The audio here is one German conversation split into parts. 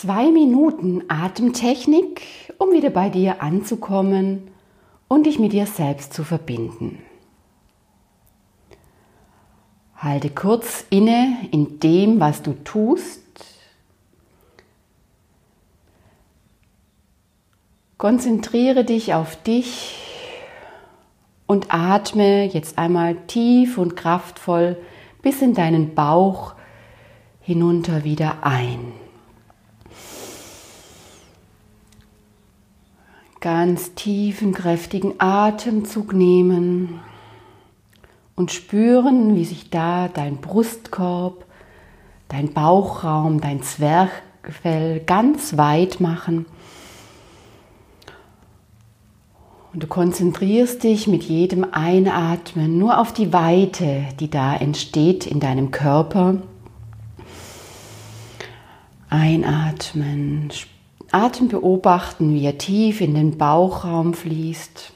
Zwei Minuten Atemtechnik, um wieder bei dir anzukommen und dich mit dir selbst zu verbinden. Halte kurz inne in dem, was du tust. Konzentriere dich auf dich und atme jetzt einmal tief und kraftvoll bis in deinen Bauch hinunter wieder ein. Ganz tiefen, kräftigen Atemzug nehmen und spüren, wie sich da dein Brustkorb, dein Bauchraum, dein Zwerchfell ganz weit machen. Und du konzentrierst dich mit jedem Einatmen nur auf die Weite, die da entsteht in deinem Körper. Einatmen, Atem beobachten, wie er tief in den Bauchraum fließt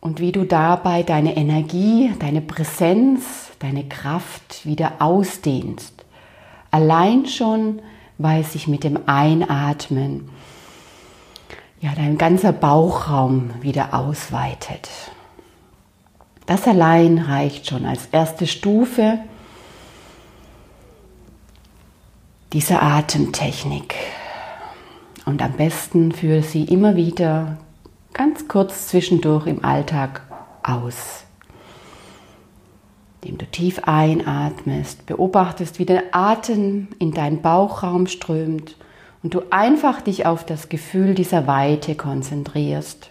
und wie du dabei deine Energie, deine Präsenz, deine Kraft wieder ausdehnst. Allein schon, weil sich mit dem Einatmen ja dein ganzer Bauchraum wieder ausweitet. Das allein reicht schon als erste Stufe dieser Atemtechnik. Und am besten führe sie immer wieder ganz kurz zwischendurch im Alltag aus. Indem du tief einatmest, beobachtest, wie der Atem in deinen Bauchraum strömt und du einfach dich auf das Gefühl dieser Weite konzentrierst.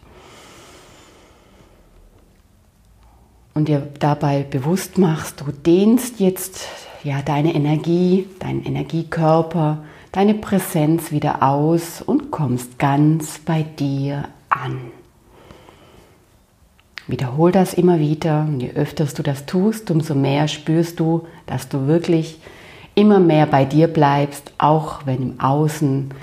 Und dir dabei bewusst machst, du dehnst jetzt ja deine Energie, deinen Energiekörper, deine Präsenz wieder aus und kommst ganz bei dir an. Wiederhol das immer wieder und je öfter du das tust, umso mehr spürst du, dass du wirklich immer mehr bei dir bleibst, auch wenn im Außen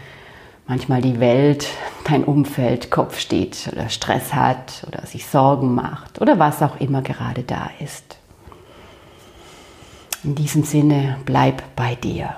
manchmal die Welt, dein Umfeld Kopf steht oder Stress hat oder sich Sorgen macht oder was auch immer gerade da ist. In diesem Sinne, bleib bei dir.